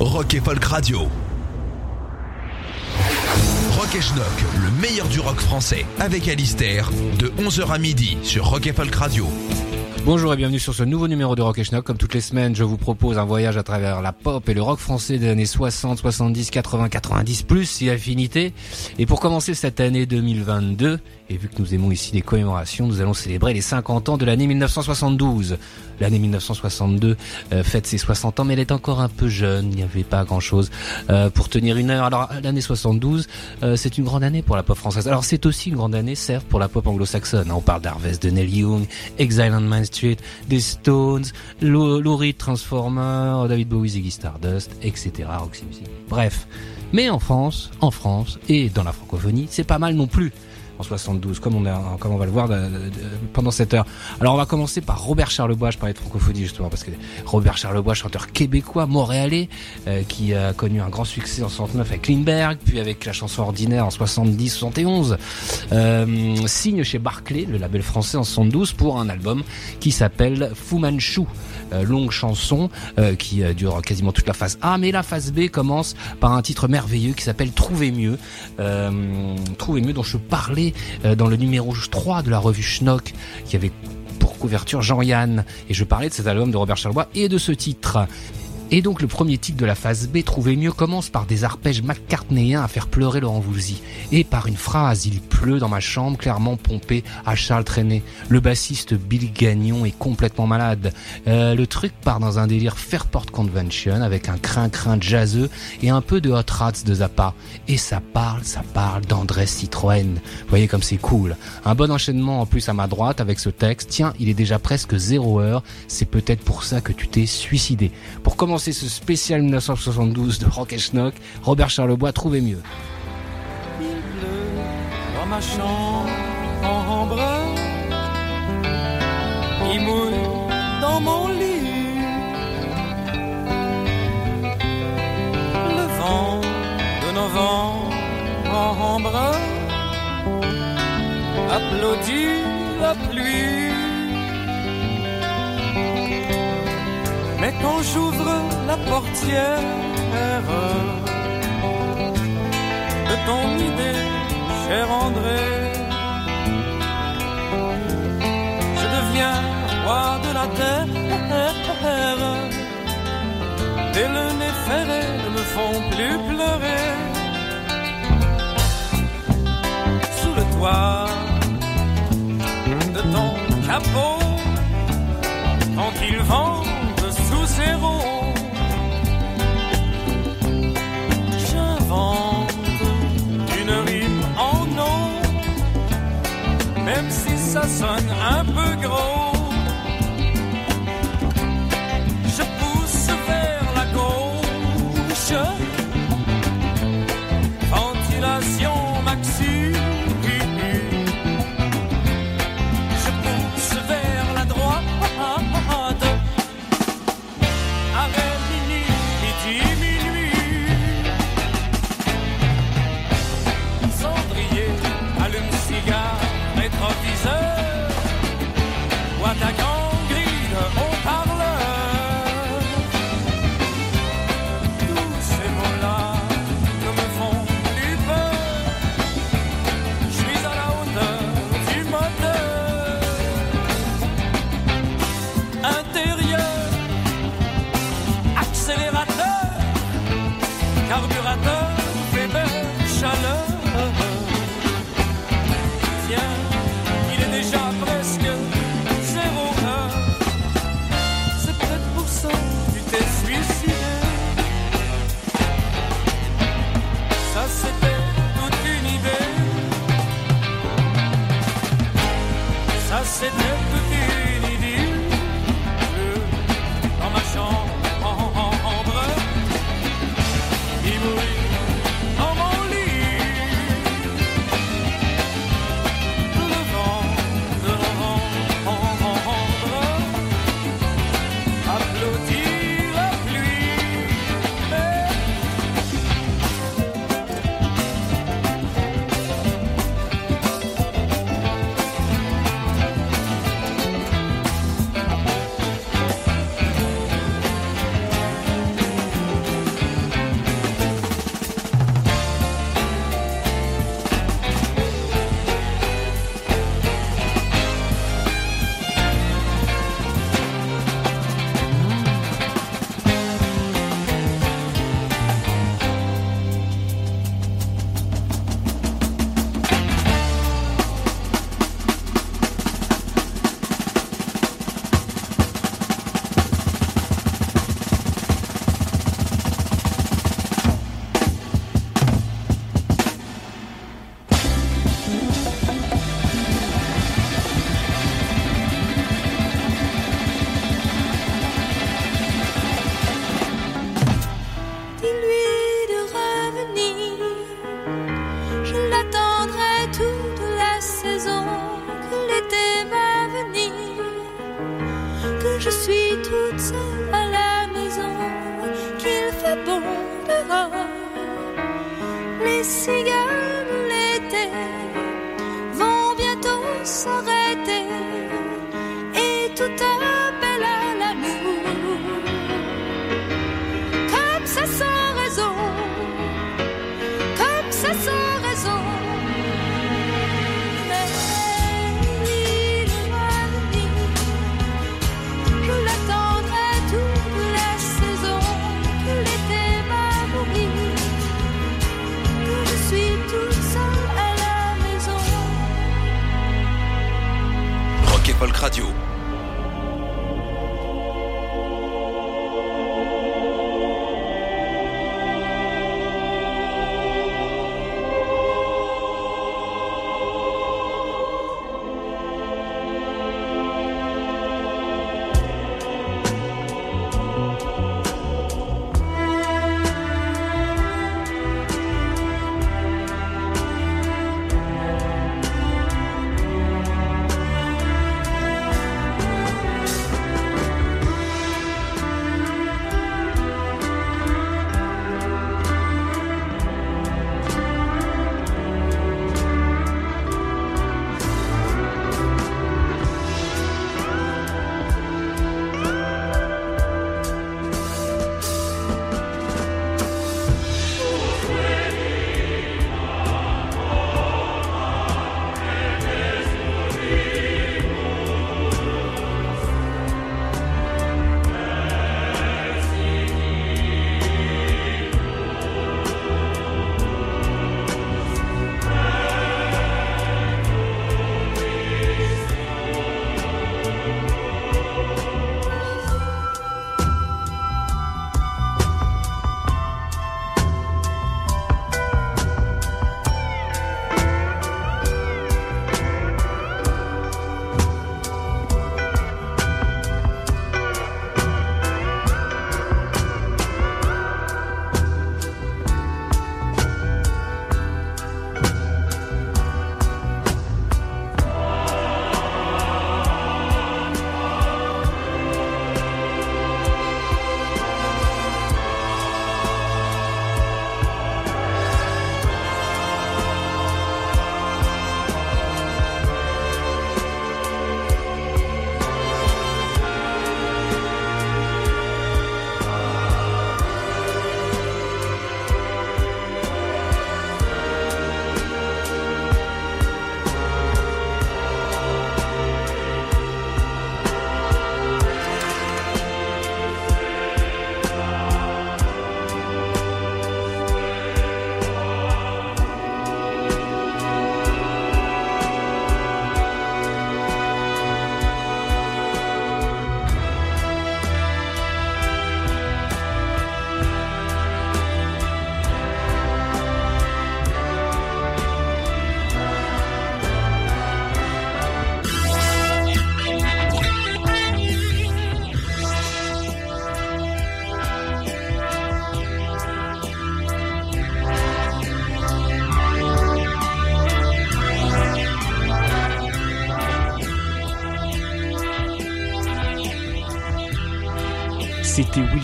Rock et Folk Radio. Rock et Schnock, le meilleur du rock français, avec Alistair, de 11h à midi sur Rock et Folk Radio. Bonjour et bienvenue sur ce nouveau numéro de Rock et Schnock. Comme toutes les semaines, je vous propose un voyage à travers la pop et le rock français des années 60, 70, 80, 90 plus si affinité. Et pour commencer cette année 2022, et vu que nous aimons ici les commémorations, nous allons célébrer les 50 ans de l'année 1972. L'année 1962 euh, fête ses 60 ans, mais elle est encore un peu jeune. Il n'y avait pas grand-chose euh, pour tenir une heure. Alors l'année 72, euh, c'est une grande année pour la pop française. Alors c'est aussi une grande année, certes, pour la pop anglo-saxonne. On parle d'Harvest, de Neil Young, Exile on Main Street, des Stones, Lou Reed, Transformer, David Bowie, Ziggy Stardust, etc. Roxy Music. Bref. Mais en France, en France et dans la francophonie, c'est pas mal non plus en 72, comme on, a, comme on va le voir de- de- pendant cette heure. Alors on va commencer par Robert Charlebois, je parlais de francophonie justement, parce que Robert Charlebois, chanteur québécois, montréalais, euh, qui a connu un grand succès en 69 avec Lindbergh, puis avec la chanson ordinaire en 70-71, euh, signe chez Barclay, le label français en 72, pour un album qui s'appelle Fu Manchu. Euh, longue chanson euh, qui euh, dure quasiment toute la phase A, mais la phase B commence par un titre merveilleux qui s'appelle Trouver mieux. Trouver mieux dont je parlais dans le numéro 3 de la revue Schnock qui avait pour couverture Jean-Yann et je parlais de cet album de Robert Charlebois et de ce titre. Et donc le premier titre de la phase B, Trouver mieux, commence par des arpèges McCartneyens à faire pleurer Laurent Voulzy. Et par une phrase, il pleut dans ma chambre, clairement pompé à Charles Trenet. Le bassiste Bill Gagnon est complètement malade. Euh, le truc part dans un délire Fairport Convention avec un crin-crin jazzeux et un peu de Hot Rats de Zappa. Et ça parle, ça parle d'André Citroën. Vous voyez comme c'est cool. Un bon enchaînement en plus à ma droite avec ce texte. Tiens, il est déjà presque zéro heure. C'est peut-être pour ça que tu t'es suicidé. Pour commencer ce spécial 1972 de Rock et Schnock, Robert Charlebois, trouvez mieux. Il pleut dans ma chambre en brun. Il mouille dans mon lit. Le vent de novembre en brun applaudit la pluie. Mais quand j'ouvre la portière de ton idée, cher André. Je deviens roi de la terre. Et le nez ferré ne me font plus pleurer. Sous le toit de ton capot, quand il vente ça sonne un peu gros. Je pousse vers la gauche,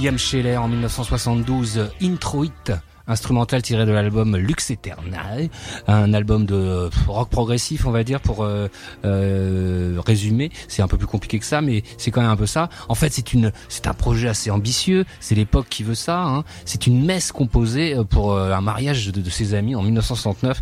William Scheller en 1972, Intro It instrumental tiré de l'album Lux Eternal, un album de rock progressif, on va dire, pour euh, euh, résumer. C'est un peu plus compliqué que ça, mais c'est quand même un peu ça. En fait, c'est une, c'est un projet assez ambitieux. C'est l'époque qui veut ça. Hein. C'est une messe composée euh, pour un mariage de, ses amis en 1969,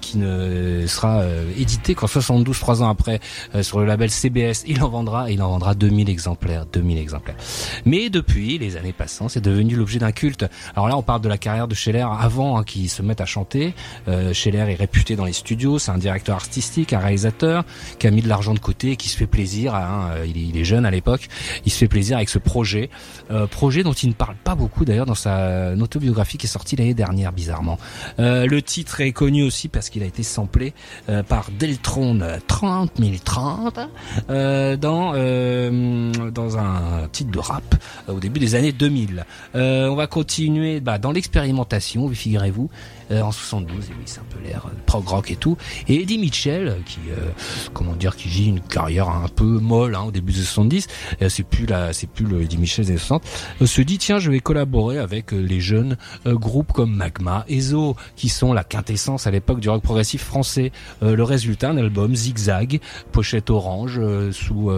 qui ne sera édité qu'en 72, trois ans après, sur le label CBS. Il en vendra, il en vendra 2000 exemplaires, 2000 exemplaires. Mais depuis, les années passant, c'est devenu l'objet d'un culte. Alors là, on parle de la carrière de Scheller avant hein, qu'il se mette à chanter. Euh, Scheller est réputé dans les studios, c'est un directeur artistique, un réalisateur qui a mis de l'argent de côté, qui se fait plaisir. Hein, euh, il, est, jeune à l'époque, il se fait plaisir avec ce projet, euh, projet dont il ne parle pas beaucoup d'ailleurs dans sa autobiographie qui est sortie l'année dernière, bizarrement. Euh, le titre est connu aussi parce qu'il a été samplé euh, par Deltron 30 030 dans dans un titre de rap au début des années 2000. on va continuer bah, dans l'expérience expérimentation, figurez-vous, en 72, et oui, c'est un peu l'air euh, prog rock et tout. Et Eddie Mitchell, qui, euh, comment dire, qui vit une carrière un peu molle hein, au début des 70, c'est plus la, c'est plus le Eddie Mitchell des 60, se dit tiens, je vais collaborer avec les jeunes groupes comme Magma, Ezo, qui sont la quintessence à l'époque du rock progressif français. le résultat, un album zigzag, pochette orange, sous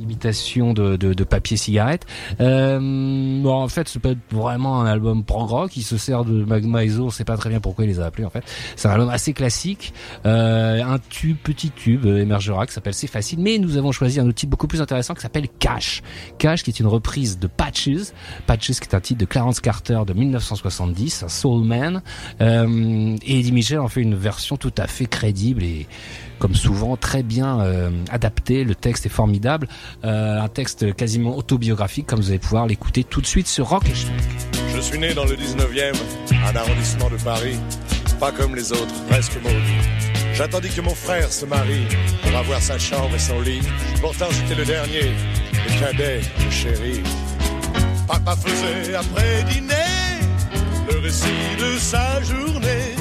imitation de, de, de, papier cigarette. bon, en fait, c'est pas vraiment un album prog rock, il se sert de Magma Ezo, sait pas très bien pourquoi il les a appelés en fait. C'est un album assez classique, euh, un tube, petit tube euh, émergera qui s'appelle C'est facile, mais nous avons choisi un titre beaucoup plus intéressant qui s'appelle Cash. Cash qui est une reprise de Patches, Patches qui est un titre de Clarence Carter de 1970, un Soul Man, euh, et Eddie Mitchell en fait une version tout à fait crédible et comme souvent très bien euh, adapté. Le texte est formidable, euh, un texte quasiment autobiographique, comme vous allez pouvoir l'écouter tout de suite sur Rock et je suis né dans le 19e, un arrondissement de Paris, pas comme les autres, presque maudit. J'attendis que mon frère se marie pour avoir sa chambre et son lit. Pourtant j'étais le dernier, le cadet, le chéri. Papa faisait après dîner le récit de sa journée.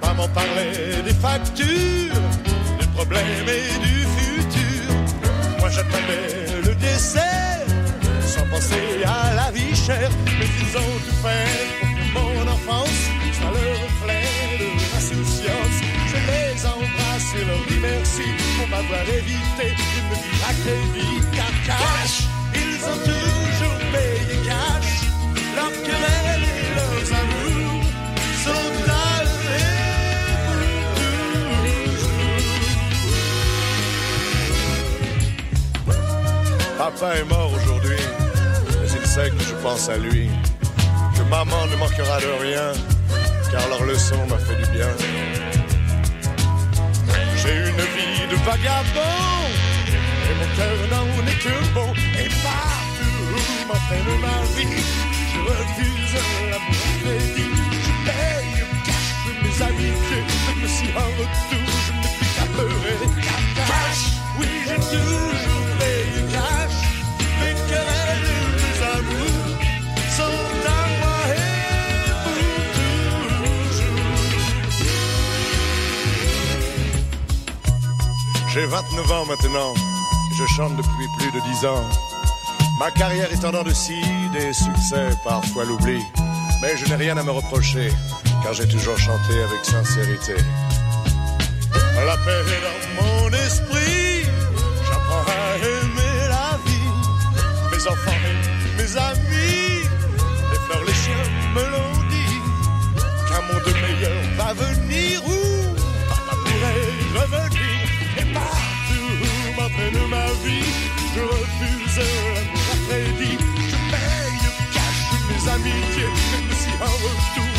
Maman parlait des factures, problèmes et du futur. Moi j'attendais le dessert sans penser à la vie chère. Mais ils ont tout fait pour mon enfance soit le reflet de leur insouciance. Je les embrasse et leur dis merci pour m'avoir évité une vie à crédit. Car cash, ils ont toujours payé cash. Leur querelle Papa est mort aujourd'hui que je pense à lui, que maman ne manquera de rien, car leur leçon m'a fait du bien. J'ai une vie de vagabond, et mon cœur n'en est que bon, et partout m'entraîne ma vie, je refuse l'amour crédit, je paye, cache mes amitiés, même si en retour je ne cash, oui j'ai toujours J'ai 29 ans maintenant, je chante depuis plus de 10 ans. Ma carrière est en dents de scie, des succès, parfois l'oubli. Mais je n'ai rien à me reprocher, car j'ai toujours chanté avec sincérité. La paix est dans mon esprit, j'apprends à aimer la vie. Mes enfants et mes amis, les fleurs, les chiens me l'ont dit. Qu'un monde meilleur va venir où? De ma vie. Je refuse l'amour crédit. Je paye, cache mes amitiés, même si en retour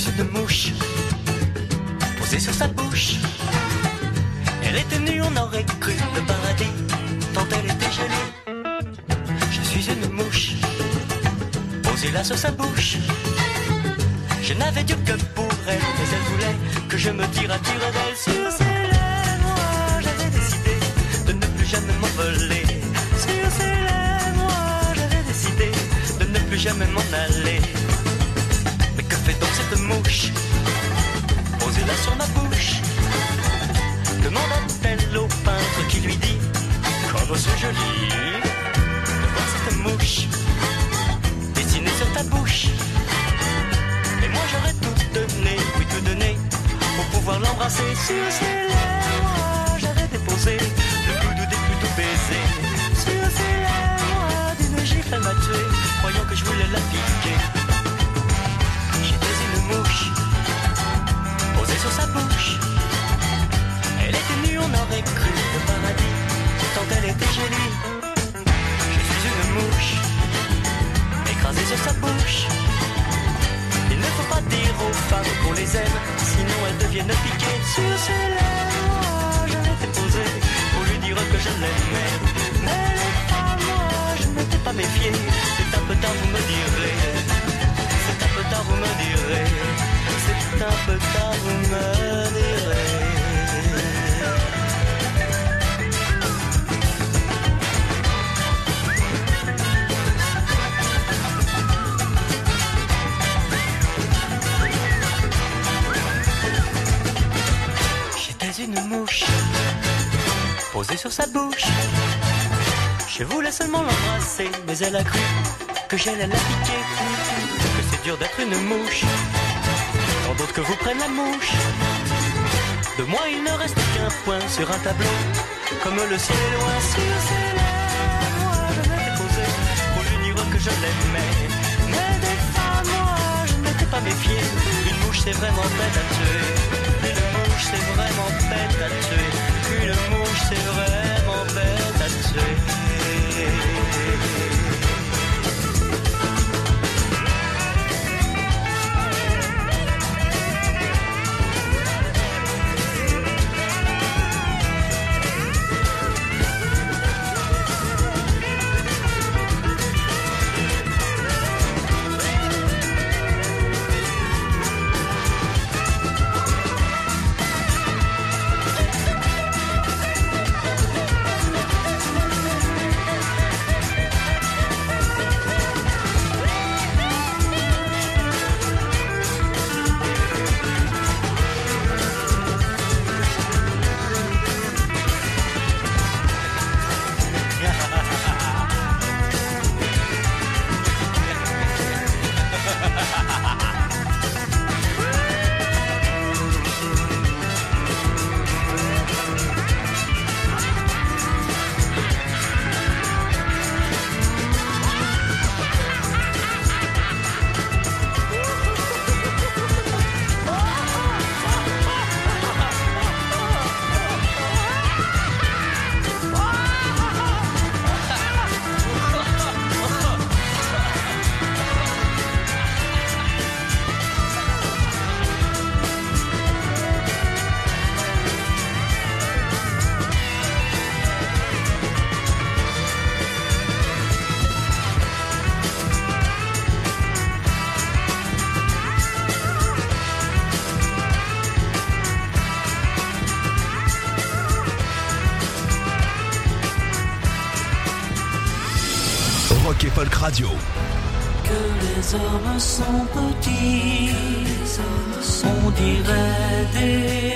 suis une mouche posée sur sa bouche. Elle était nue, on aurait cru le paradis, tant elle était jolie. Je suis une mouche posée là sur sa bouche. Je n'avais Dieu que pour elle, mais elle voulait que je me tire à tire d'elle sur ses lèvres. J'avais décidé de ne plus jamais m'envoler. Sur ses lèvres, j'avais décidé de ne plus jamais m'en aller. Mouche Posée là sur ma bouche. Demanda-t-elle au peintre qui lui dit Comme c'est joli de voir cette mouche dessinée sur ta bouche. Et moi j'aurais tout donné, oui tout donné, pour pouvoir l'embrasser sur ses lèvres. J'avais déposé le plus doux des plus doux baisers sur ses lèvres. D'une gifle elle m'a tué, croyant que je voulais la piquer. On aurait cru le paradis, tant elle était jolie. Je suis une mouche écrasée sur sa bouche. Il ne faut pas dire aux femmes qu'on les aime, sinon elles deviennent piquées sur ses lèvres. Je m'étais posé pour lui dire que je l'aimais. Mais les femmes, moi, je ne m'étais pas méfié. C'est un peu tard, vous me direz. C'est un peu tard, vous me direz. C'est un peu tard, vous me direz. Une mouche posée sur sa bouche. Je voulais seulement l'embrasser, mais elle a cru que j'allais la piquer. Que c'est dur d'être une mouche. Tant d'autres que vous prennent la mouche. De moi, il ne reste qu'un point sur un tableau. Comme le ciel est loin sur ses lèvres. Moi, je m'étais posé pour lui dire que je l'aimais. Mais des femmes, moi, je ne m'étais pas méfié. Une mouche, c'est vraiment bête à tuer. Mouche, c'est vraiment bête à tuer. Une mouche, c'est vraiment bête à tuer. Hommes sont petits, on dirait des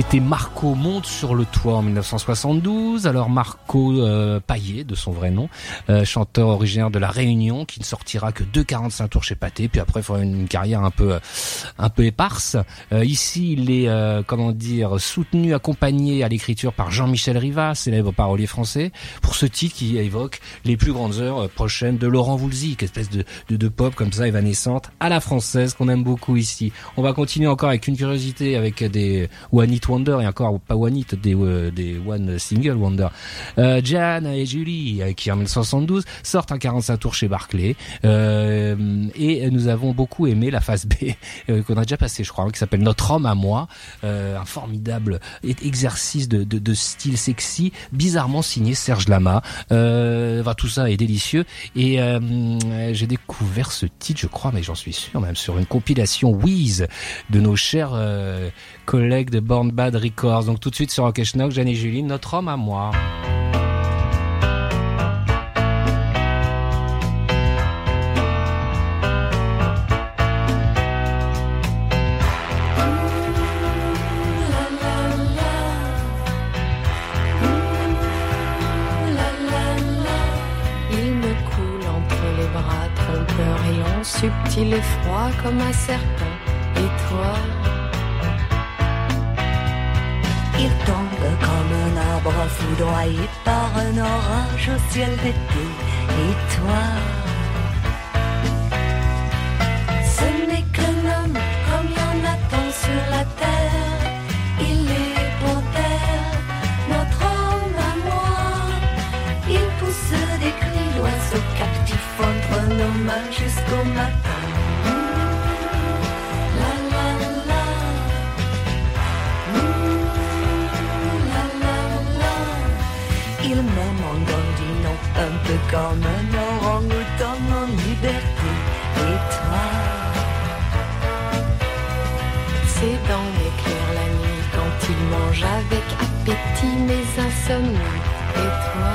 C'était Marco monte sur le toit en 1972. Alors Marco euh, Paillet, de son vrai nom, euh, chanteur originaire de la Réunion, qui ne sortira que deux 45 tours chez Pathé, puis après fera une carrière un peu, euh, un peu éparse. Euh, ici, il est, euh, comment dire, soutenu, accompagné à l'écriture par Jean-Michel Riva, célèbre parolier français, pour ce titre qui évoque les plus grandes heures prochaines de Laurent Voulzy, espèce de, de, de pop comme ça évanescente à la française qu'on aime beaucoup ici. On va continuer encore avec une curiosité avec des One Hit Wonder et encore pas One Hit, des, euh, des One Single Wonder. Euh, Jan et Julie euh, qui en 1972 sortent un 45 tours chez Barclay et nous avons beaucoup aimé la phase B qu'on a déjà passé je crois hein, qui s'appelle Notre homme à moi. Un formidable exercice de, de, style sexy bizarrement signé Serge Lama. Euh, enfin, tout ça est délicieux. Et j'ai découvert ce titre je crois mais j'en suis sûr même sur une compilation Wheeze de nos chers collègues de Born Bad Records donc tout de suite sur Rock Schnock. Jeanne et Julie Notre homme à moi. Il me coule entre les bras, trompeur et subtil et froid comme un serpent. Et toi, Il tombe comme un arbre foudroyé par un orage au ciel d'été. Et toi, ce n'est qu'un homme comme il y en a tant sur la terre. Il est panthère, notre homme à moi. Il pousse des cris d'oiseaux captifs entre nos mains jusqu'au matin. Peu comme un orang-outan en liberté. Et toi, ses dents m'éclairent la nuit quand il mange avec appétit mes insomnies. Et toi,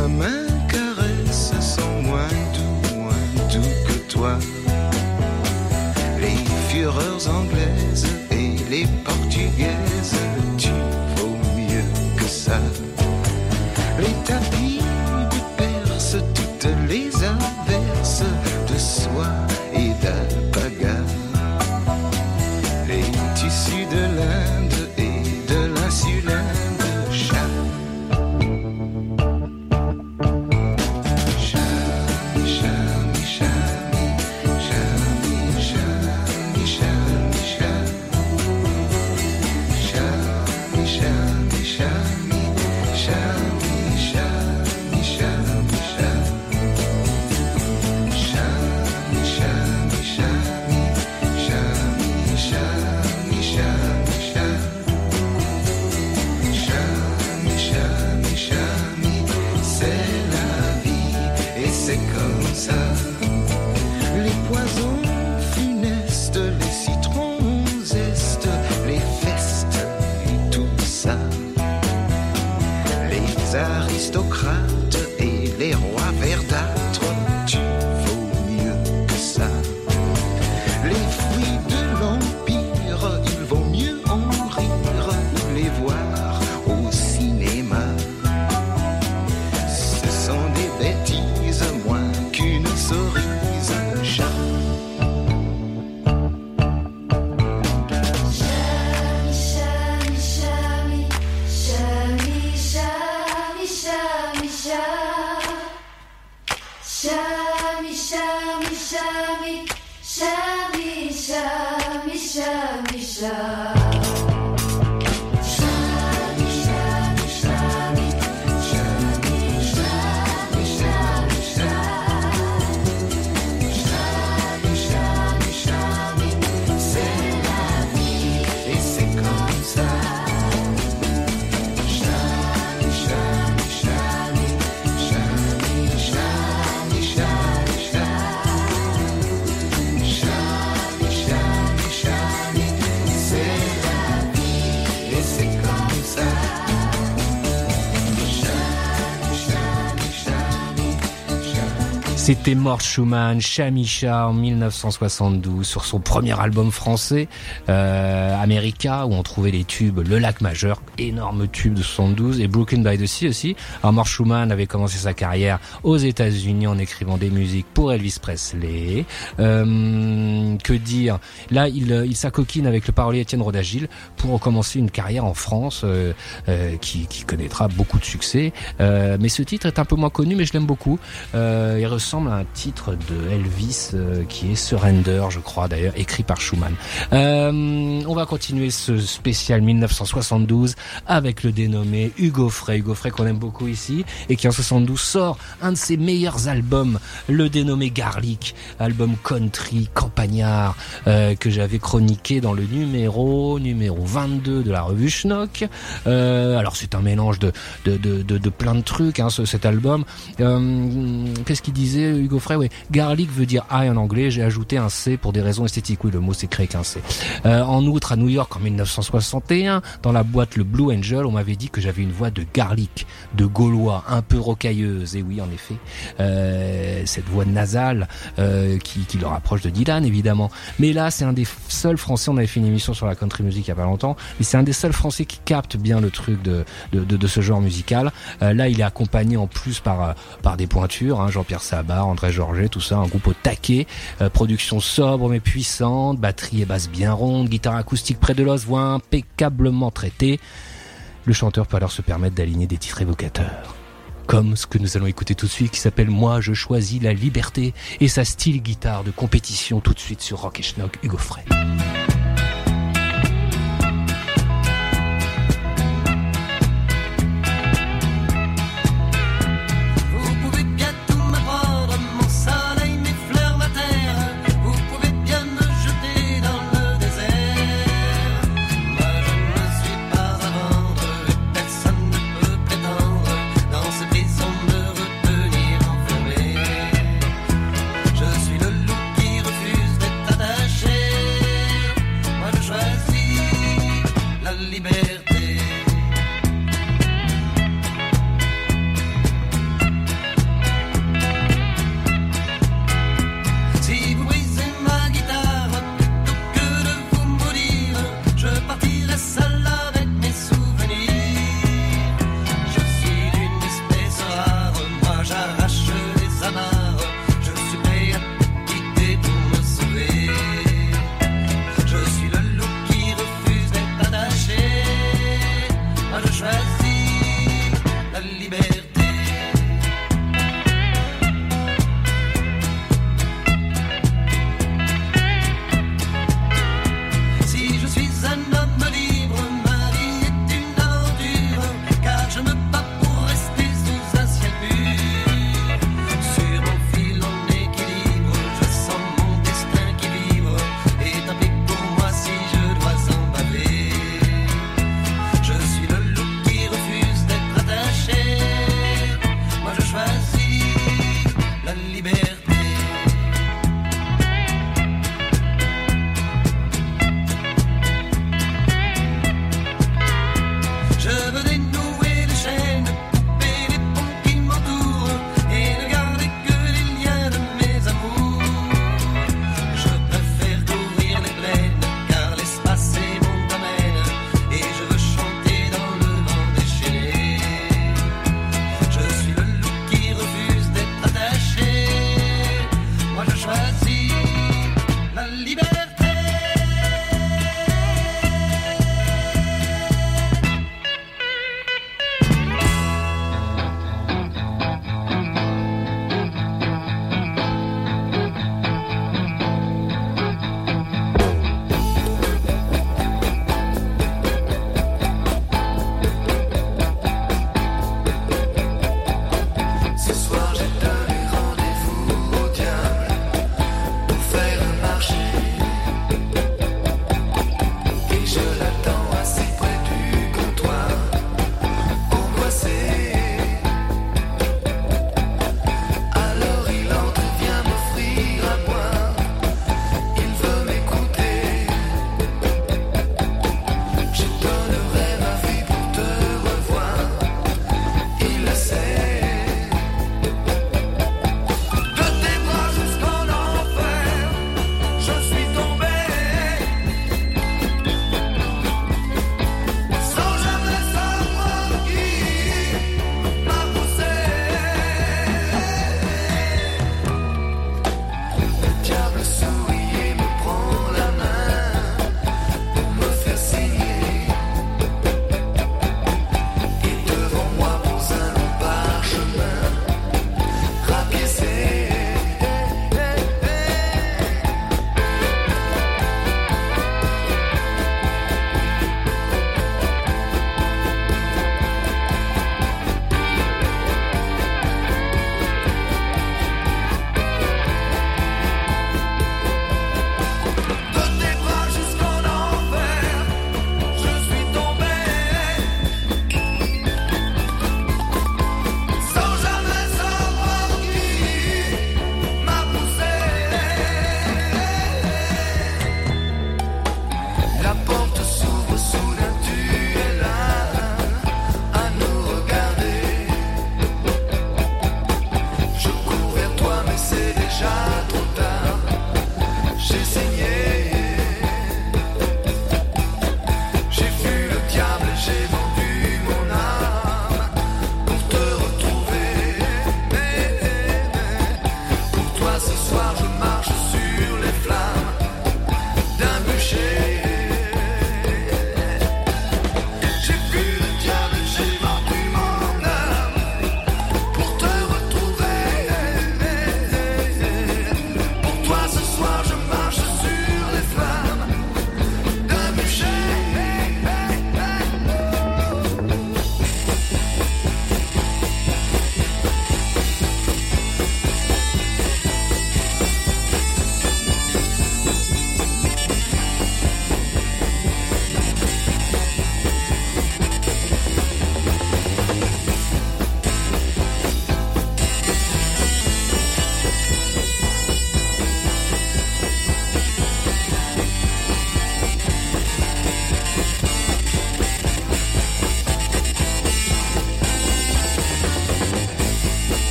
Ma main caresse sont moins doux, moins doux que toi. Les fureurs anglaises et les show. C'était Mort Schumann, Chamicha en 1972 sur son premier album français, euh, America, où on trouvait les tubes Le Lac Majeur, énorme tube de 72, et Broken by the Sea aussi. Alors Mort Schumann avait commencé sa carrière aux États-Unis en écrivant des musiques pour Elvis Presley. Euh, que dire? Là, il, il s'acoquine avec le parolier Étienne Rodagil pour commencer une carrière en France euh, euh, qui, connaîtra beaucoup de succès. Euh, mais ce titre est un peu moins connu, mais je l'aime beaucoup. Euh, il ressemble un titre de Elvis euh, qui est Surrender, je crois d'ailleurs, écrit par Schumann. Euh, on va continuer ce spécial 1972 avec le dénommé Hugo Frey. Hugo Frey qu'on aime beaucoup ici et qui en 72 sort un de ses meilleurs albums, le dénommé Garlic, album country, campagnard, euh, que j'avais chroniqué dans le numéro numéro 22 de la revue Schnock. Euh, alors c'est un mélange de, de, de, de, plein de trucs, hein, ce, cet album. Euh, Qu'est-ce qu'il disait? Hugo Frey Oui, garlic veut dire ail en anglais. J'ai ajouté un C pour des raisons esthétiques. Oui, le mot s'est créé qu'un C. Euh, en outre, à New York en 1961, dans la boîte le Blue Angel, on m'avait dit que j'avais une voix de garlic, de gaulois, un peu rocailleuse. Et oui, en effet, euh, cette voix nasale euh, qui, le rapproche de Dylan, évidemment. Mais là, c'est un des seuls Français. On avait fait une émission sur la country music il y a pas longtemps, mais c'est un des seuls Français qui capte bien le truc de de, ce genre musical. Là, il est accompagné en plus par par des pointures, hein, Jean-Pierre Sabat, André Georget, tout ça, un groupe au taquet, euh, production sobre mais puissante, batterie et basse bien ronde, guitare acoustique près de l'os, voix impeccablement traitée. Le chanteur peut alors se permettre d'aligner des titres évocateurs. Comme ce que nous allons écouter tout de suite qui s'appelle Moi je choisis la liberté et sa style guitare de compétition tout de suite sur Rock et Schnock Hugo Frey.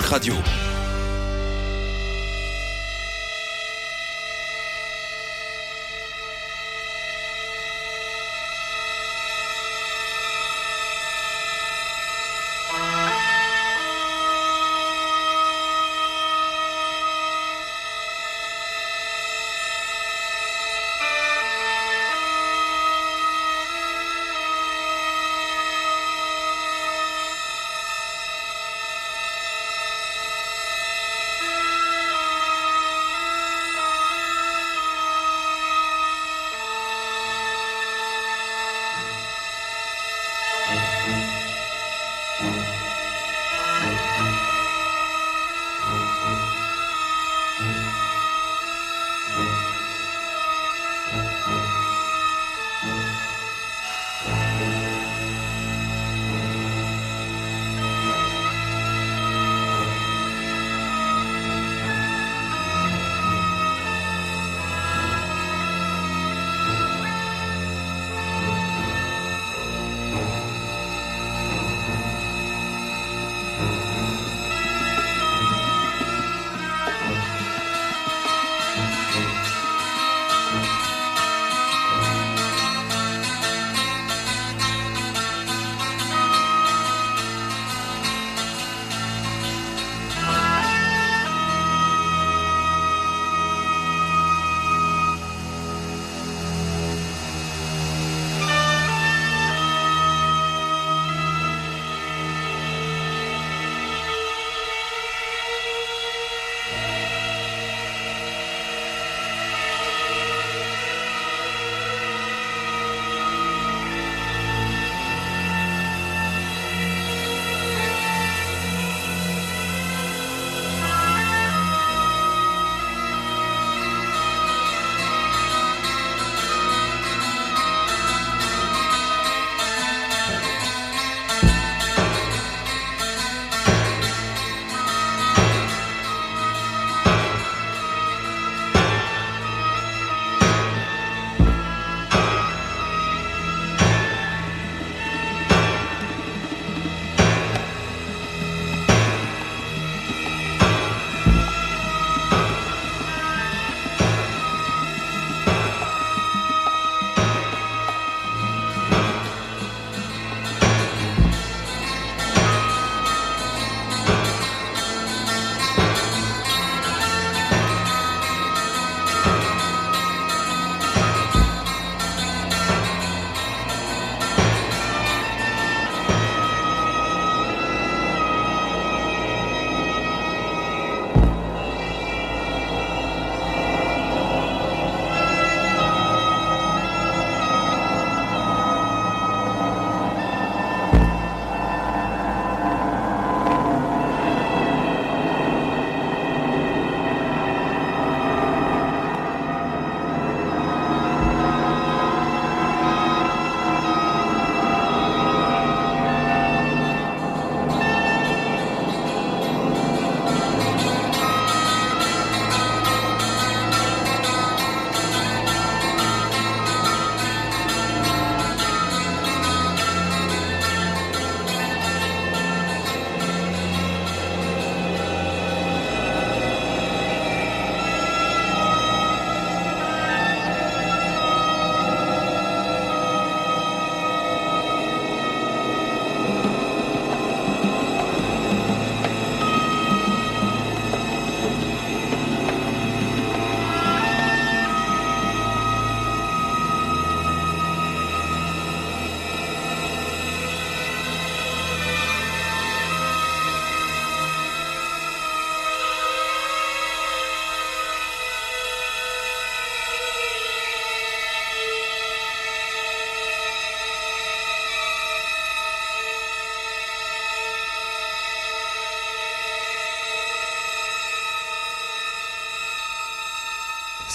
Radio.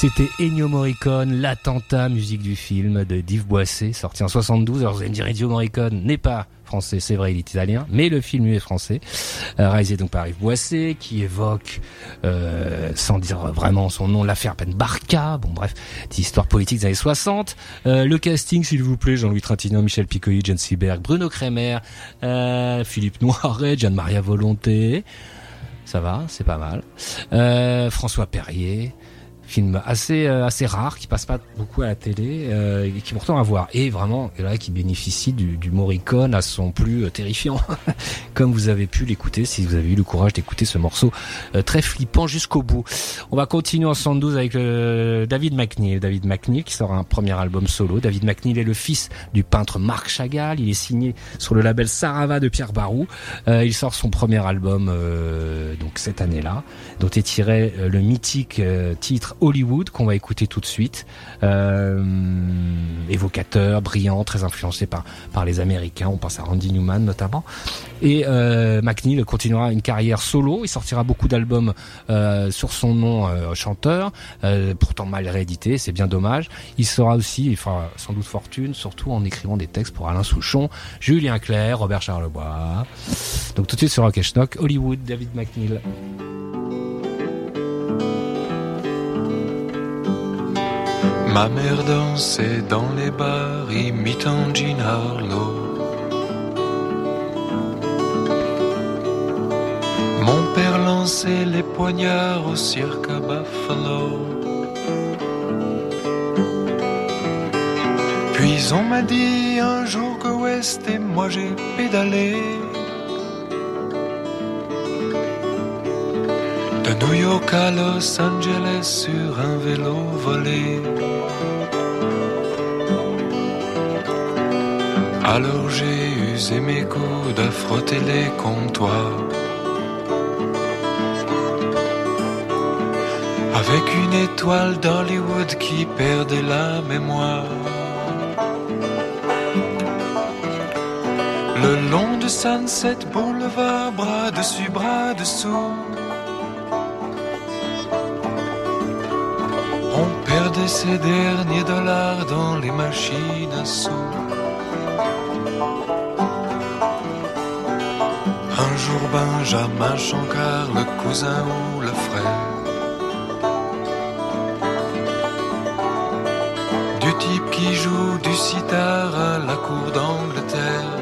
C'était Ennio Morricone, l'attentat, musique du film de Yves Boisset, sorti en 72. Alors vous allez me dire, Ennio Morricone n'est pas français, c'est vrai, il est italien, mais le film est français, euh, réalisé donc par Yves Boisset, qui évoque, euh, sans dire vraiment son nom, l'affaire Ben Barca, bon bref, histoire politique des années 60. Euh, le casting, s'il vous plaît, Jean-Louis Trintignant, Michel Piccoli, Jane Seberg, Bruno Kremer, euh, Philippe Noiret, Gian Maria Volonté, Ça va, c'est pas mal. François Perrier, film assez euh, assez rare qui passe pas beaucoup à la télé euh, et qui pourtant à voir et vraiment et là qui bénéficie du, du Morricone à son plus euh, terrifiant comme vous avez pu l'écouter si vous avez eu le courage d'écouter ce morceau euh, très flippant jusqu'au bout. On va continuer en 72 avec euh, David McNeil. David McNeil qui sort un premier album solo. David McNeil est le fils du peintre Marc Chagall. Il est signé sur le label Sarava de Pierre Barou. Il sort son premier album donc cette année-là, dont est tiré le mythique titre Hollywood qu'on va écouter tout de suite. Euh, évocateur, brillant, très influencé par par les Américains. On pense à Randy Newman notamment. Et euh, McNeil continuera une carrière solo. Il sortira beaucoup d'albums euh, sur son nom euh, chanteur, euh, pourtant mal réédité. C'est bien dommage. Il sera aussi, il fera sans doute fortune, surtout en écrivant des textes pour Alain Souchon, Julien Clerc, Robert Charlebois. Donc tout de suite sur Rock Schnock, Hollywood, David McNeil. Ma mère dansait dans les bars imitant Jean Harlow. Mon père lançait les poignards au cirque Buffalo. Puis on m'a dit un jour que West et moi j'ai pédalé. De New York à Los Angeles sur un vélo volé. Alors j'ai usé mes coudes à frotter les comptoirs. Avec une étoile d'Hollywood qui perdait la mémoire. Le long de Sunset Boulevard, bras dessus, bras dessous. Perdait ses derniers dollars dans les machines à sous. Un jour Benjamin Chancard, le cousin ou le frère Du type qui joue du sitar à la cour d'Angleterre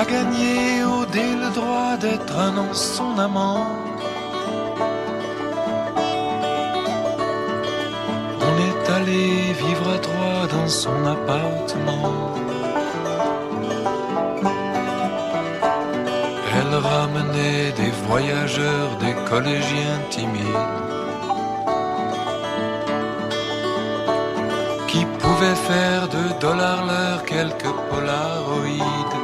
A gagné au dé le droit d'être un an son amant vivre à trois dans son appartement Elle ramenait des voyageurs, des collégiens timides qui pouvaient faire de dollars l'heure quelques polaroïdes.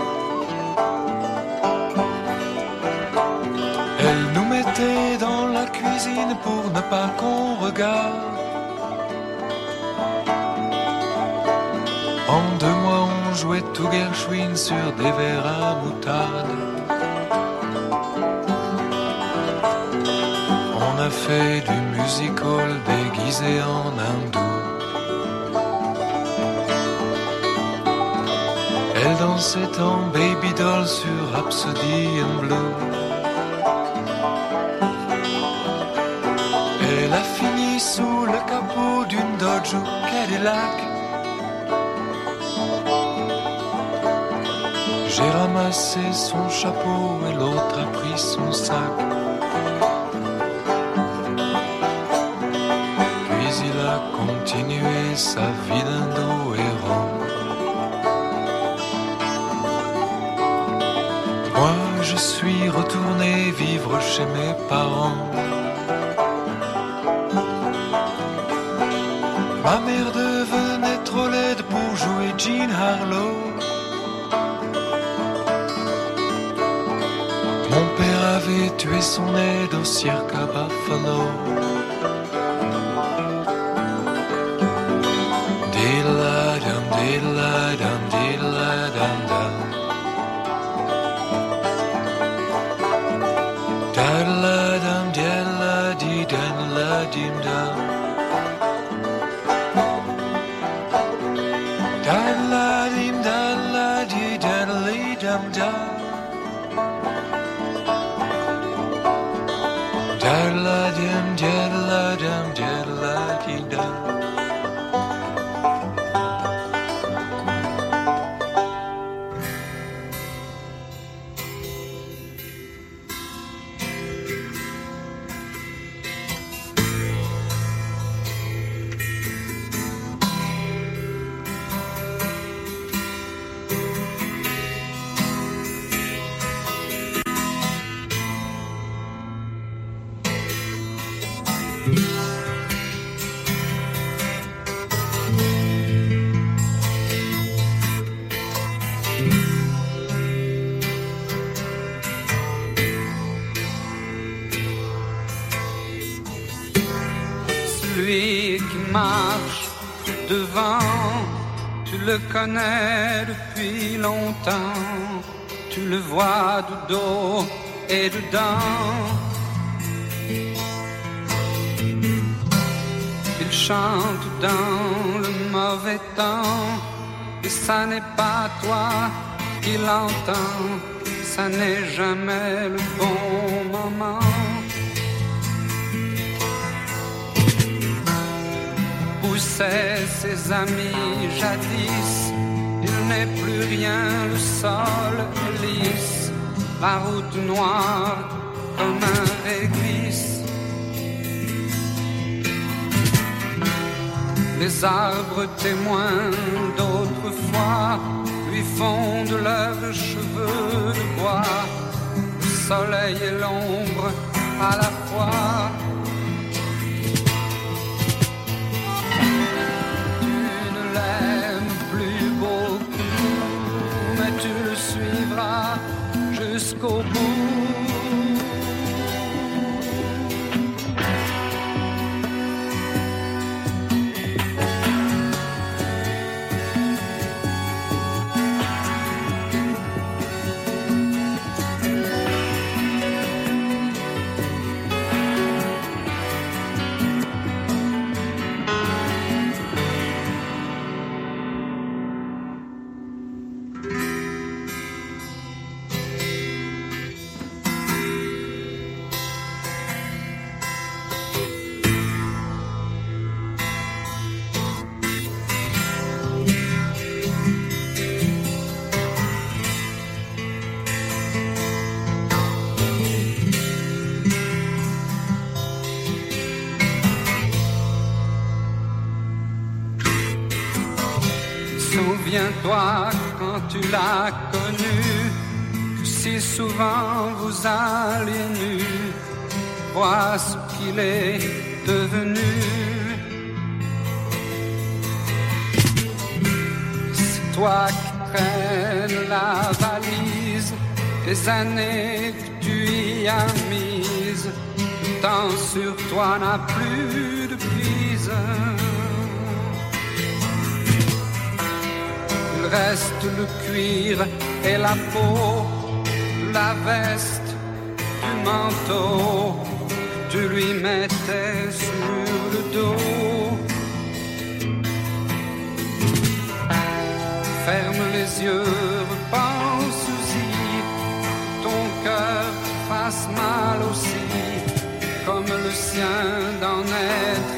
Elle nous mettait dans la cuisine pour ne pas qu'on regarde. Jouait tout sur des verres à moutarde. On a fait du musical déguisé en hindou. Elle dansait en baby doll sur Rhapsody in Blue. Elle a fini sous le capot d'une Dodge Cadillac. Ramassé son chapeau et l'autre a pris son sac. Puis il a continué sa vie d'un dos errant. Moi, je suis retourné vivre chez mes parents. Ma mère devenait trop laide pour jouer Jean Harlow. Avait tué son aide au cirque à Buffalo. Diddle-a-dum, diddle-a-dum, marche devant, tu le connais depuis longtemps, tu le vois de dos et dedans. Il chante dans le mauvais temps, et ça n'est pas toi qui l'entends, ça n'est jamais le bon moment. Poussait ses amis jadis, il n'est plus rien, le sol lisse, la route noire comme un réglisse. Les arbres témoins d'autrefois lui font de leurs cheveux de bois, le soleil et l'ombre à la fois. Jusqu'au bout. Souviens-toi quand tu l'as connu, que si souvent vous alliez nu, vois ce qu'il est devenu. C'est toi qui traînes la valise, des années que tu y as mises, le temps sur toi n'a plus de prise. Reste le cuir et la peau, la veste, du manteau. Tu lui mettais sur le dos. Ferme les yeux, repense-y, ton cœur fasse mal aussi, comme le sien d'en être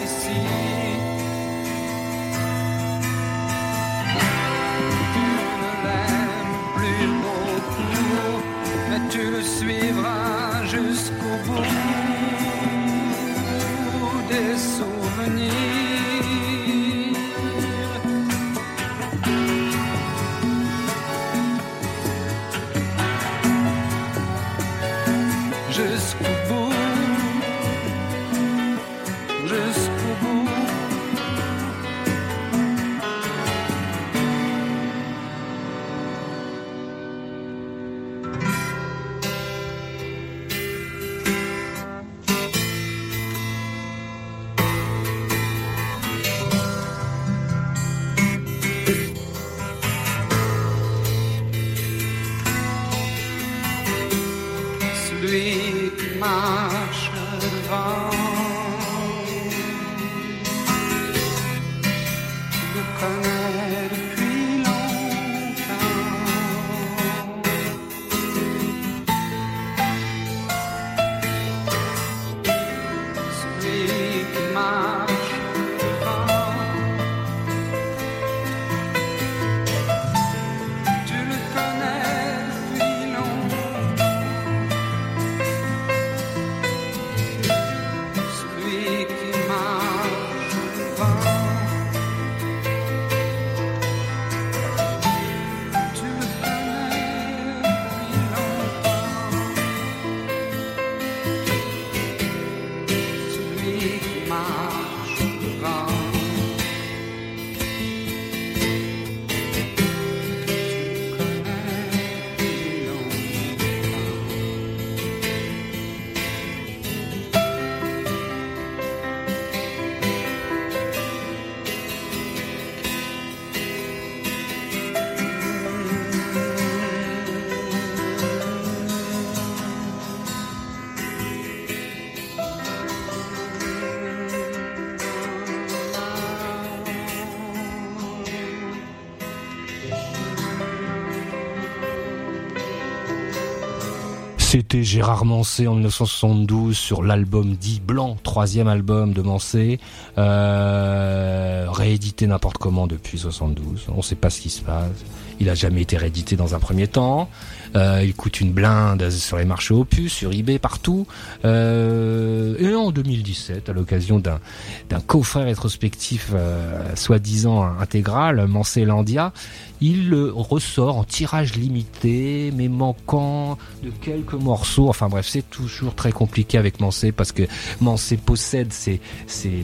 C'était Gérard Mancé en 1972 sur l'album dit Blanc, troisième album de Mancé, euh, réédité n'importe comment depuis 72. On ne sait pas ce qui se passe. Il a jamais été réédité dans un premier temps. Euh, il coûte une blinde sur les marchés opus, sur eBay, partout. Euh, et en 2017, à l'occasion d'un d'un coffret rétrospectif euh, soi-disant intégral, Landia, il ressort en tirage limité, mais manquant de quelques morceaux. Enfin bref, c'est toujours très compliqué avec Mancé parce que Mancé possède ses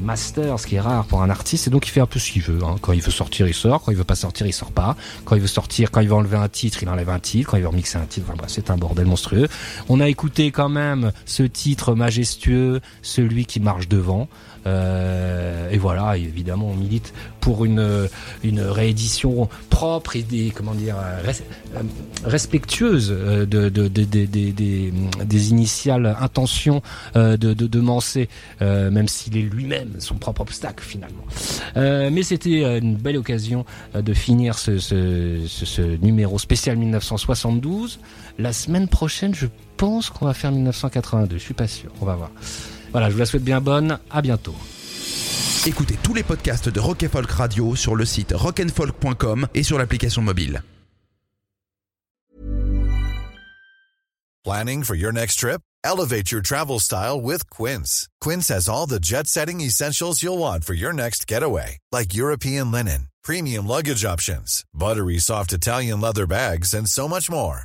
masters, ce qui est rare pour un artiste, et donc il fait un peu ce qu'il veut. Hein. Quand il veut sortir, il sort. Quand il veut pas sortir, il sort pas. Quand il veut sortir, quand il veut enlever un titre, il enlève un titre. Quand il veut remixer un titre, c'est un bordel monstrueux. On a écouté quand même ce titre majestueux, celui qui marche devant. Euh, et voilà, évidemment, on milite pour une, une réédition propre et des, comment dire, res, euh, respectueuse euh, de, de, de, de, des, des initiales intentions de, de, Mancé, même s'il est lui-même son propre obstacle finalement. mais c'était une belle occasion de finir ce, ce, ce numéro spécial 1972. La semaine prochaine, je pense qu'on va faire 1982. Je suis pas sûr. On va voir. Voilà, je vous la souhaite bien bonne. À bientôt. Écoutez tous les podcasts de Rock Folk Radio sur le site rockandfolk.com et sur l'application mobile. Planning for your next trip? Elevate your travel style with Quince. Quince has all the jet-setting essentials you'll want for your next getaway, like European linen, premium luggage options, buttery soft Italian leather bags, and so much more.